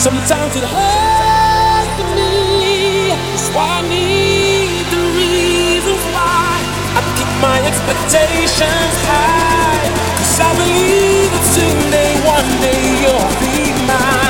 Sometimes it hurts me. That's why I need the reasons why I keep my expectations high. Cause I believe that someday, one day you'll be mine.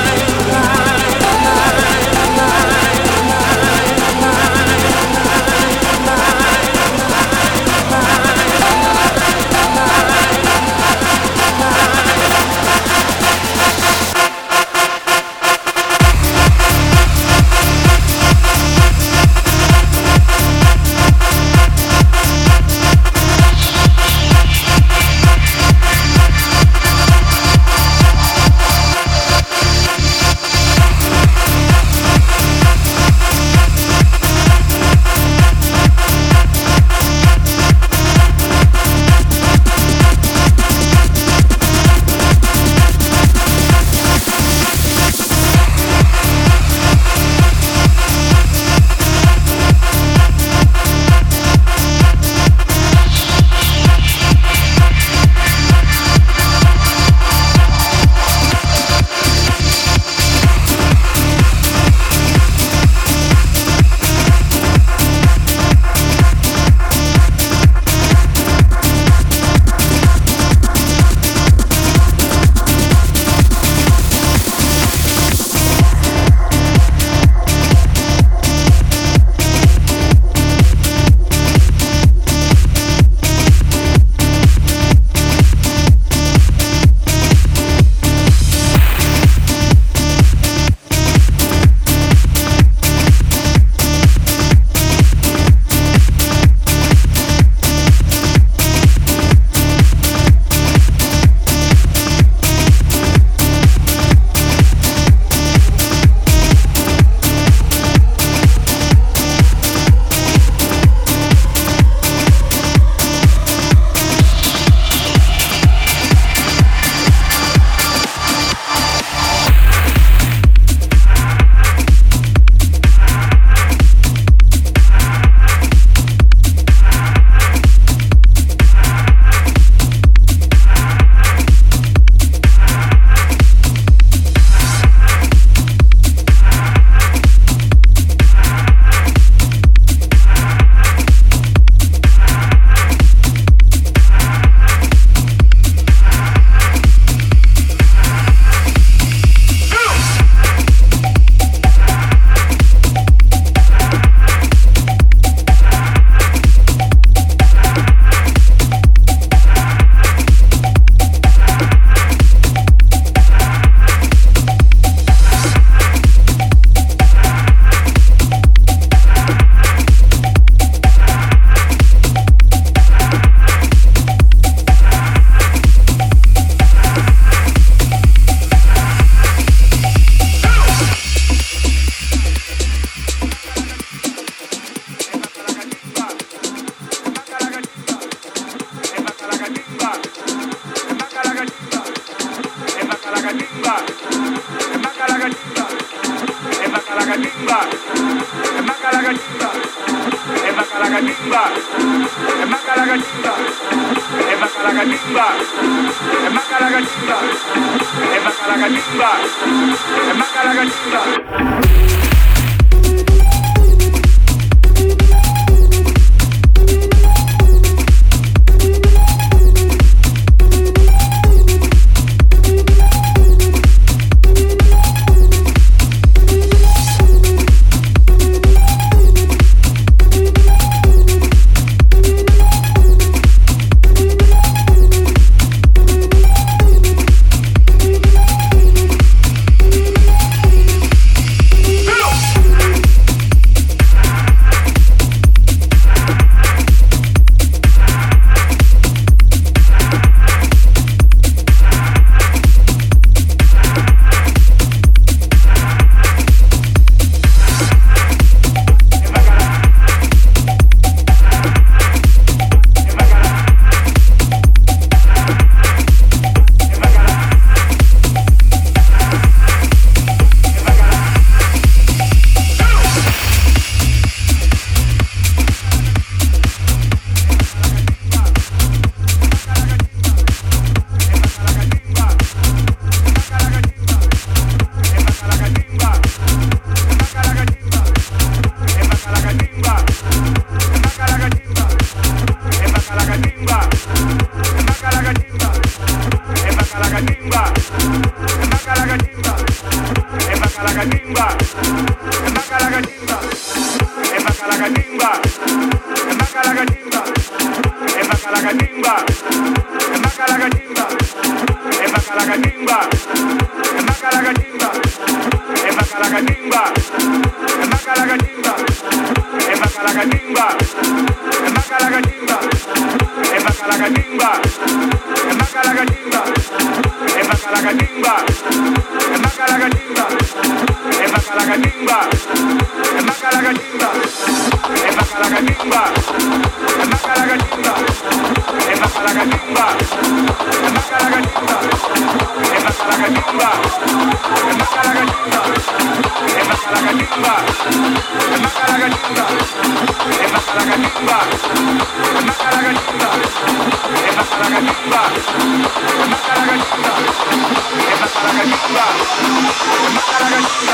마카라가 찐다.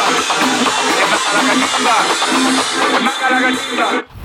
마카라가 찐다. 마카라가 찐다.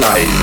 life.